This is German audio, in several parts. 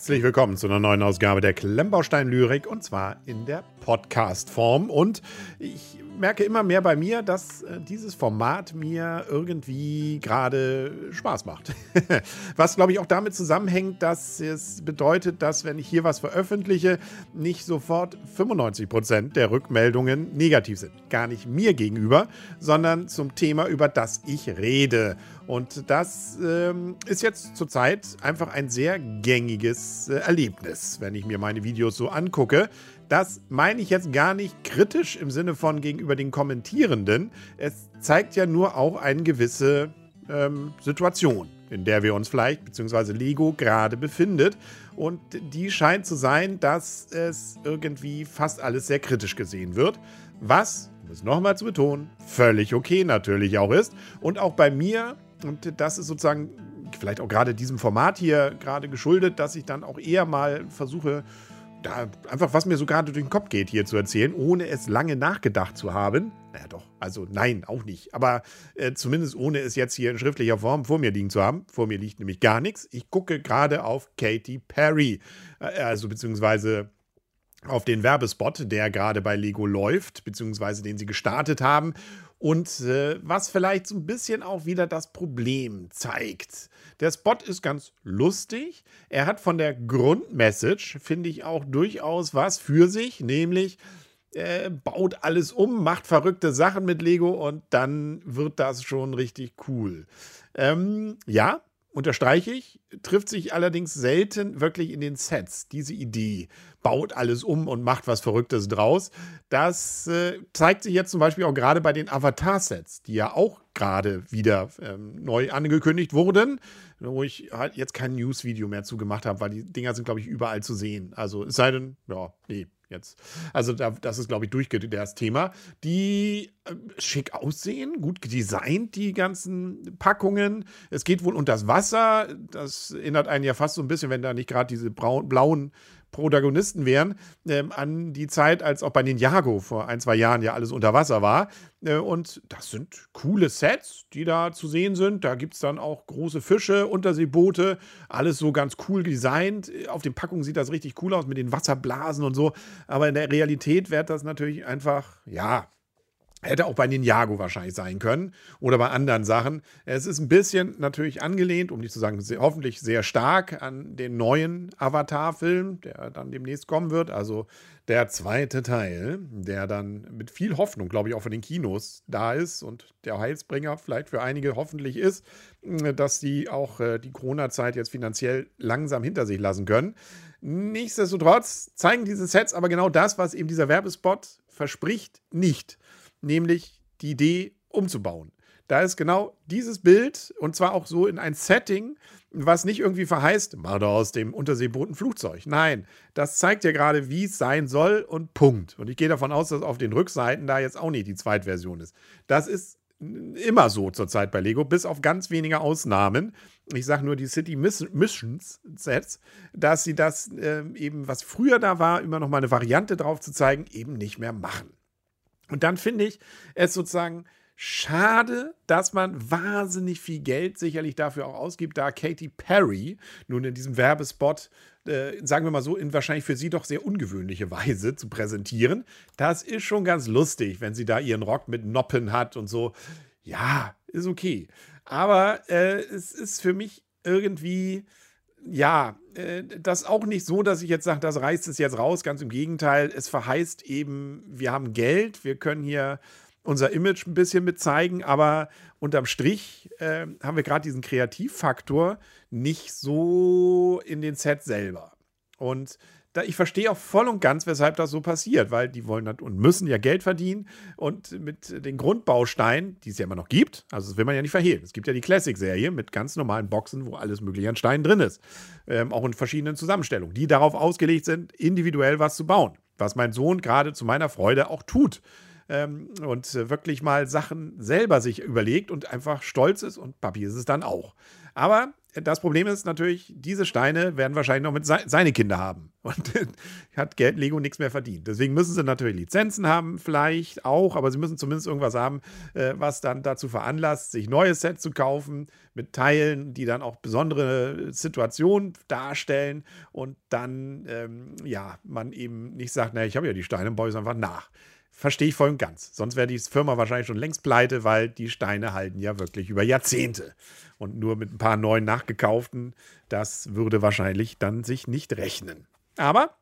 Herzlich willkommen zu einer neuen Ausgabe der Klemmbaustein-Lyrik und zwar in der Podcast-Form. Und ich merke immer mehr bei mir, dass äh, dieses Format mir irgendwie gerade Spaß macht. was, glaube ich, auch damit zusammenhängt, dass es bedeutet, dass, wenn ich hier was veröffentliche, nicht sofort 95% der Rückmeldungen negativ sind. Gar nicht mir gegenüber, sondern zum Thema, über das ich rede. Und das ähm, ist jetzt zurzeit einfach ein sehr gängiges äh, Erlebnis, wenn ich mir meine Videos so angucke. Das meine ich jetzt gar nicht kritisch im Sinne von gegenüber den Kommentierenden. Es zeigt ja nur auch eine gewisse ähm, Situation, in der wir uns vielleicht, beziehungsweise Lego gerade befindet. Und die scheint zu sein, dass es irgendwie fast alles sehr kritisch gesehen wird. Was, um es nochmal zu betonen, völlig okay natürlich auch ist. Und auch bei mir, und das ist sozusagen vielleicht auch gerade diesem Format hier gerade geschuldet, dass ich dann auch eher mal versuche, da einfach, was mir so gerade durch den Kopf geht, hier zu erzählen, ohne es lange nachgedacht zu haben. Naja, doch, also nein, auch nicht. Aber äh, zumindest ohne es jetzt hier in schriftlicher Form vor mir liegen zu haben. Vor mir liegt nämlich gar nichts. Ich gucke gerade auf Katy Perry, äh, also beziehungsweise auf den Werbespot, der gerade bei Lego läuft, beziehungsweise den sie gestartet haben. Und äh, was vielleicht so ein bisschen auch wieder das Problem zeigt. Der Spot ist ganz lustig. Er hat von der Grundmessage, finde ich, auch durchaus was für sich, nämlich äh, baut alles um, macht verrückte Sachen mit Lego und dann wird das schon richtig cool. Ähm, ja, unterstreiche ich, trifft sich allerdings selten wirklich in den Sets. Diese Idee baut alles um und macht was Verrücktes draus. Das äh, zeigt sich jetzt zum Beispiel auch gerade bei den Avatar-Sets, die ja auch gerade wieder ähm, neu angekündigt wurden, wo ich halt jetzt kein News-Video mehr zugemacht habe, weil die Dinger sind, glaube ich, überall zu sehen. Also es sei denn, ja, nee, jetzt. Also da, das ist, glaube ich, durchgeht das Thema. Die äh, schick aussehen, gut designt, die ganzen Packungen. Es geht wohl unter das Wasser. Das erinnert einen ja fast so ein bisschen, wenn da nicht gerade diese braun, blauen Protagonisten wären, ähm, an die Zeit, als auch bei Ninjago vor ein, zwei Jahren ja alles unter Wasser war. Äh, und das sind coole Sets, die da zu sehen sind. Da gibt es dann auch große Fische, Unterseeboote, alles so ganz cool designt. Auf den Packungen sieht das richtig cool aus mit den Wasserblasen und so. Aber in der Realität wird das natürlich einfach, ja, Hätte auch bei Ninjago wahrscheinlich sein können oder bei anderen Sachen. Es ist ein bisschen natürlich angelehnt, um nicht zu sagen, sehr, hoffentlich sehr stark an den neuen Avatar-Film, der dann demnächst kommen wird. Also der zweite Teil, der dann mit viel Hoffnung, glaube ich, auch von den Kinos da ist und der Heilsbringer vielleicht für einige hoffentlich ist, dass sie auch äh, die Corona-Zeit jetzt finanziell langsam hinter sich lassen können. Nichtsdestotrotz zeigen diese Sets aber genau das, was eben dieser Werbespot verspricht, nicht nämlich die Idee umzubauen. Da ist genau dieses Bild und zwar auch so in ein Setting, was nicht irgendwie verheißt, mach aus dem Unterseeboot Flugzeug. Nein, das zeigt ja gerade, wie es sein soll und Punkt. Und ich gehe davon aus, dass auf den Rückseiten da jetzt auch nicht die Zweitversion ist. Das ist immer so zurzeit bei Lego, bis auf ganz wenige Ausnahmen. Ich sage nur die City Missions Sets, dass sie das äh, eben, was früher da war, immer noch mal eine Variante drauf zu zeigen, eben nicht mehr machen. Und dann finde ich es sozusagen schade, dass man wahnsinnig viel Geld sicherlich dafür auch ausgibt, da Katy Perry nun in diesem Werbespot, äh, sagen wir mal so, in wahrscheinlich für sie doch sehr ungewöhnliche Weise zu präsentieren. Das ist schon ganz lustig, wenn sie da ihren Rock mit Noppen hat und so. Ja, ist okay. Aber äh, es ist für mich irgendwie ja, äh, das auch nicht so, dass ich jetzt sage, das reißt es jetzt raus. Ganz im Gegenteil, es verheißt eben, wir haben Geld, wir können hier unser Image ein bisschen mit zeigen, aber unterm Strich äh, haben wir gerade diesen Kreativfaktor nicht so in den Sets selber. Und ich verstehe auch voll und ganz, weshalb das so passiert, weil die wollen und müssen ja Geld verdienen und mit den Grundbausteinen, die es ja immer noch gibt, also das will man ja nicht verhehlen. Es gibt ja die Classic-Serie mit ganz normalen Boxen, wo alles mögliche an Steinen drin ist. Ähm, auch in verschiedenen Zusammenstellungen, die darauf ausgelegt sind, individuell was zu bauen. Was mein Sohn gerade zu meiner Freude auch tut. Ähm, und wirklich mal Sachen selber sich überlegt und einfach stolz ist und Papi ist es dann auch. Aber das Problem ist natürlich, diese Steine werden wahrscheinlich noch mit se seine Kinder haben. Und hat Geld Lego nichts mehr verdient. Deswegen müssen sie natürlich Lizenzen haben, vielleicht auch, aber sie müssen zumindest irgendwas haben, äh, was dann dazu veranlasst, sich neue Sets zu kaufen mit Teilen, die dann auch besondere Situationen darstellen und dann, ähm, ja, man eben nicht sagt, naja, ich habe ja die Steine, baue ich es einfach nach. Verstehe ich voll und ganz. Sonst wäre die Firma wahrscheinlich schon längst pleite, weil die Steine halten ja wirklich über Jahrzehnte. Und nur mit ein paar neuen nachgekauften, das würde wahrscheinlich dann sich nicht rechnen. Aber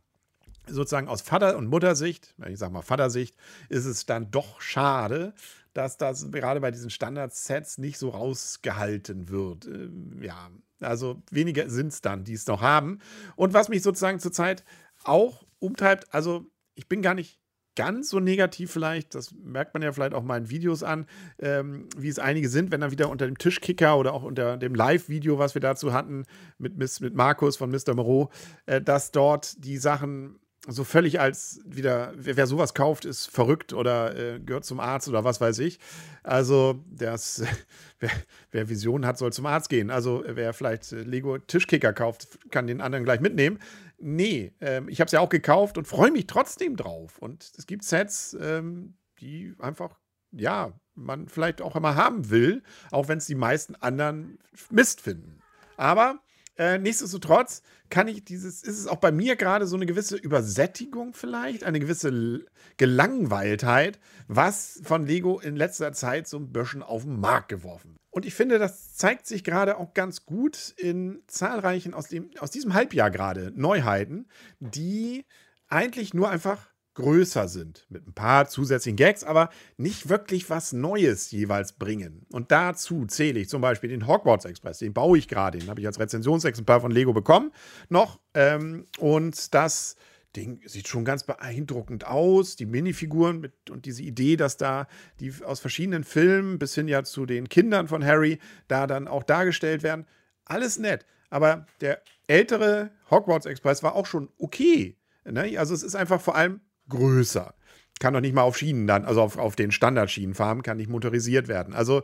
sozusagen aus Vater- und Muttersicht, ich sage mal Vatersicht, ist es dann doch schade, dass das gerade bei diesen Standard-Sets nicht so rausgehalten wird. Ähm, ja, also weniger sind es dann, die es noch haben. Und was mich sozusagen zurzeit auch umtreibt, also ich bin gar nicht ganz so negativ vielleicht, das merkt man ja vielleicht auch mal in Videos an, ähm, wie es einige sind, wenn dann wieder unter dem Tischkicker oder auch unter dem Live-Video, was wir dazu hatten, mit, mit Markus von Mr. Moreau, äh, dass dort die Sachen so völlig als wieder, wer, wer sowas kauft, ist verrückt oder äh, gehört zum Arzt oder was weiß ich. Also, das, wer, wer Visionen hat, soll zum Arzt gehen. Also, wer vielleicht Lego Tischkicker kauft, kann den anderen gleich mitnehmen. Nee, ähm, ich habe es ja auch gekauft und freue mich trotzdem drauf. Und es gibt Sets, ähm, die einfach, ja, man vielleicht auch immer haben will, auch wenn es die meisten anderen Mist finden. Aber äh, nichtsdestotrotz kann ich dieses, ist es auch bei mir gerade so eine gewisse Übersättigung vielleicht, eine gewisse Gelangweiltheit, was von Lego in letzter Zeit so ein bisschen auf den Markt geworfen. Und ich finde, das zeigt sich gerade auch ganz gut in zahlreichen aus, dem, aus diesem Halbjahr gerade Neuheiten, die eigentlich nur einfach größer sind, mit ein paar zusätzlichen Gags, aber nicht wirklich was Neues jeweils bringen. Und dazu zähle ich zum Beispiel den Hogwarts Express, den baue ich gerade, den habe ich als Rezensionsexemplar von Lego bekommen, noch. Ähm, und das Ding sieht schon ganz beeindruckend aus. Die Minifiguren mit, und diese Idee, dass da die aus verschiedenen Filmen bis hin ja zu den Kindern von Harry da dann auch dargestellt werden. Alles nett. Aber der ältere Hogwarts Express war auch schon okay. Ne? Also es ist einfach vor allem größer. Kann doch nicht mal auf Schienen dann, also auf, auf den Standardschienen fahren, kann nicht motorisiert werden. Also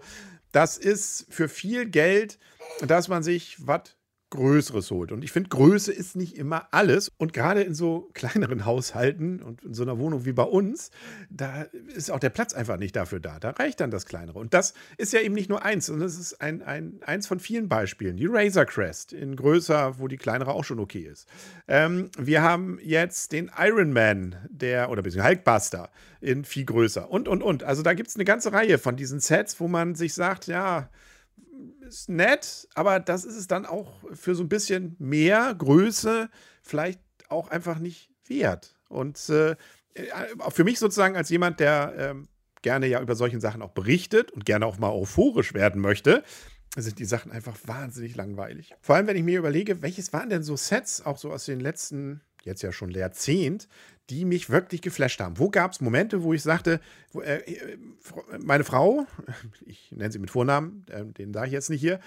das ist für viel Geld, dass man sich was Größeres holt. Und ich finde, Größe ist nicht immer alles. Und gerade in so kleineren Haushalten und in so einer Wohnung wie bei uns, da ist auch der Platz einfach nicht dafür da. Da reicht dann das Kleinere. Und das ist ja eben nicht nur eins, sondern es ist ein, ein, eins von vielen Beispielen. Die Razor Crest in größer, wo die kleinere auch schon okay ist. Ähm, wir haben jetzt den Iron Man, der, oder beziehungsweise Hulkbuster in viel größer. Und, und, und. Also da gibt es eine ganze Reihe von diesen Sets, wo man sich sagt, ja, ist nett, aber das ist es dann auch für so ein bisschen mehr Größe vielleicht auch einfach nicht wert. Und äh, äh für mich sozusagen als jemand, der ähm, gerne ja über solche Sachen auch berichtet und gerne auch mal euphorisch werden möchte, sind die Sachen einfach wahnsinnig langweilig. Vor allem, wenn ich mir überlege, welches waren denn so Sets, auch so aus den letzten, jetzt ja schon Jahrzehnt, die mich wirklich geflasht haben. Wo gab es Momente, wo ich sagte, wo, äh, äh meine Frau, ich nenne sie mit Vornamen, äh, den sage ich jetzt nicht hier,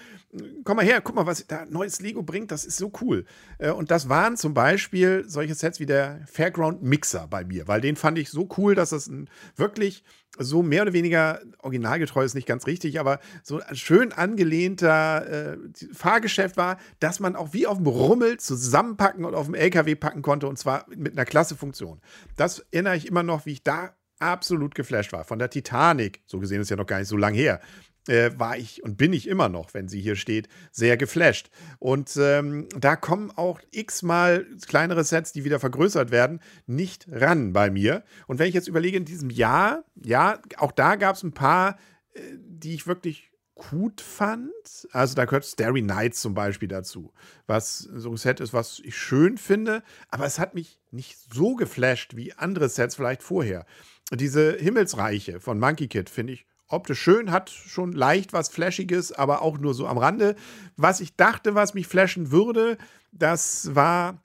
komm mal her, guck mal, was da neues Lego bringt, das ist so cool. Äh, und das waren zum Beispiel solche Sets wie der Fairground Mixer bei mir, weil den fand ich so cool, dass das ein wirklich so mehr oder weniger originalgetreu ist nicht ganz richtig, aber so ein schön angelehnter äh, Fahrgeschäft war, dass man auch wie auf dem Rummel zusammenpacken und auf dem LKW packen konnte und zwar mit einer klasse Funktion. Das erinnere ich immer noch, wie ich da absolut geflasht war. Von der Titanic, so gesehen ist ja noch gar nicht so lang her, äh, war ich und bin ich immer noch, wenn sie hier steht, sehr geflasht. Und ähm, da kommen auch x-mal kleinere Sets, die wieder vergrößert werden, nicht ran bei mir. Und wenn ich jetzt überlege, in diesem Jahr, ja, auch da gab es ein paar, äh, die ich wirklich gut fand. Also da gehört Starry Nights zum Beispiel dazu, was so ein Set ist, was ich schön finde, aber es hat mich nicht so geflasht wie andere Sets vielleicht vorher. Diese Himmelsreiche von Monkey Kid finde ich optisch schön, hat schon leicht was Flashiges, aber auch nur so am Rande. Was ich dachte, was mich flashen würde, das war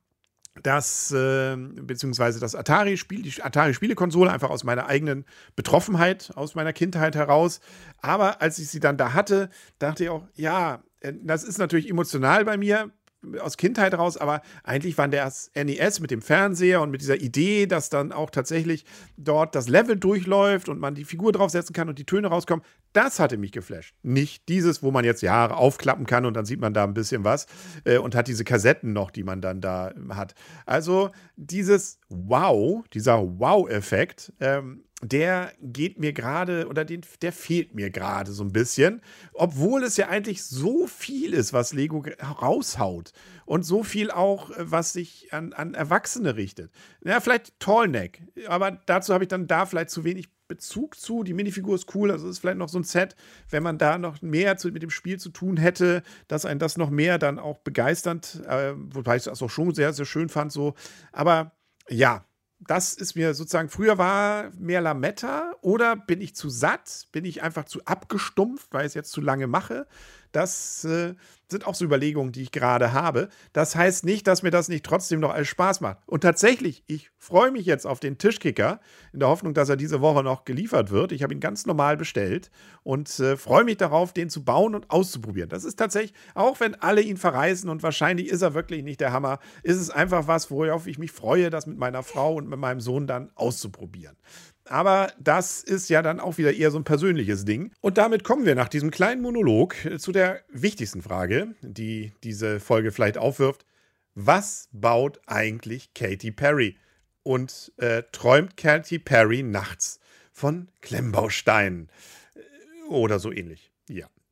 das, äh, beziehungsweise das Atari-Spiel, die Atari-Spielekonsole, einfach aus meiner eigenen Betroffenheit, aus meiner Kindheit heraus. Aber als ich sie dann da hatte, dachte ich auch, ja, äh, das ist natürlich emotional bei mir. Aus Kindheit raus, aber eigentlich war das NES mit dem Fernseher und mit dieser Idee, dass dann auch tatsächlich dort das Level durchläuft und man die Figur draufsetzen kann und die Töne rauskommen, das hatte mich geflasht. Nicht dieses, wo man jetzt Jahre aufklappen kann und dann sieht man da ein bisschen was äh, und hat diese Kassetten noch, die man dann da hat. Also dieses Wow, dieser Wow-Effekt, ähm, der geht mir gerade oder den, der fehlt mir gerade so ein bisschen, obwohl es ja eigentlich so viel ist, was Lego raushaut und so viel auch, äh, was sich an, an Erwachsene richtet. Ja, vielleicht Tallneck, aber dazu habe ich dann da vielleicht zu wenig Bezug zu. Die Minifigur ist cool, also ist vielleicht noch so ein Set, wenn man da noch mehr zu, mit dem Spiel zu tun hätte, dass einen das noch mehr dann auch begeisternd, äh, wobei ich das auch schon sehr, sehr schön fand so. Aber ja, das ist mir sozusagen, früher war mehr Lametta oder bin ich zu satt, bin ich einfach zu abgestumpft, weil ich es jetzt zu lange mache. Das äh, sind auch so Überlegungen, die ich gerade habe. Das heißt nicht, dass mir das nicht trotzdem noch alles Spaß macht. Und tatsächlich, ich freue mich jetzt auf den Tischkicker, in der Hoffnung, dass er diese Woche noch geliefert wird. Ich habe ihn ganz normal bestellt und äh, freue mich darauf, den zu bauen und auszuprobieren. Das ist tatsächlich, auch wenn alle ihn verreisen und wahrscheinlich ist er wirklich nicht der Hammer, ist es einfach was, worauf ich mich freue, das mit meiner Frau und mit meinem Sohn dann auszuprobieren. Aber das ist ja dann auch wieder eher so ein persönliches Ding. Und damit kommen wir nach diesem kleinen Monolog zu der wichtigsten Frage, die diese Folge vielleicht aufwirft. Was baut eigentlich Katy Perry? Und äh, träumt Katy Perry nachts von Klemmbausteinen? Oder so ähnlich.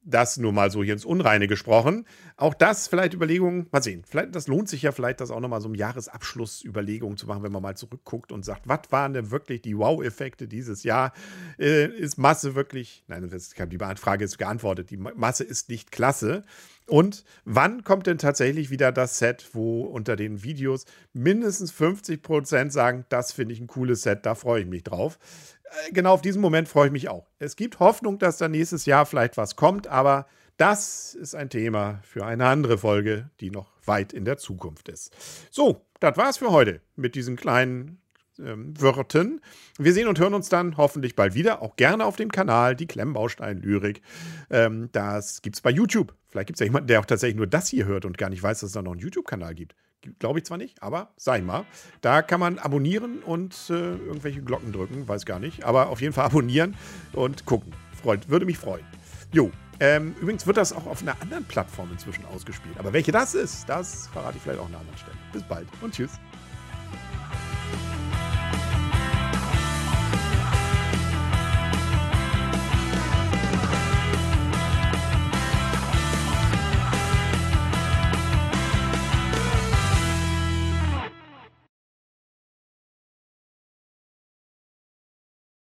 Das nur mal so hier ins Unreine gesprochen. Auch das vielleicht Überlegungen, mal sehen. Vielleicht, das lohnt sich ja vielleicht, das auch nochmal so im Jahresabschluss Überlegungen zu machen, wenn man mal zurückguckt und sagt, was waren denn wirklich die Wow-Effekte dieses Jahr? Äh, ist Masse wirklich, nein, die Frage ist geantwortet, die Masse ist nicht klasse. Und wann kommt denn tatsächlich wieder das Set, wo unter den Videos mindestens 50% sagen, das finde ich ein cooles Set, da freue ich mich drauf. Äh, genau auf diesen Moment freue ich mich auch. Es gibt Hoffnung, dass da nächstes Jahr vielleicht was kommt, aber das ist ein Thema für eine andere Folge, die noch weit in der Zukunft ist. So, das war's für heute mit diesen kleinen ähm, Wörtern. Wir sehen und hören uns dann hoffentlich bald wieder, auch gerne auf dem Kanal Die Klemmbaustein-Lyrik. Ähm, das gibt's bei YouTube. Vielleicht gibt es ja jemanden, der auch tatsächlich nur das hier hört und gar nicht weiß, dass es da noch einen YouTube-Kanal gibt. Glaube ich zwar nicht, aber ich mal. Da kann man abonnieren und äh, irgendwelche Glocken drücken, weiß gar nicht. Aber auf jeden Fall abonnieren und gucken. Freut, würde mich freuen. Jo. Ähm, übrigens wird das auch auf einer anderen Plattform inzwischen ausgespielt. Aber welche das ist, das verrate ich vielleicht auch an einer anderen Stelle. Bis bald und tschüss.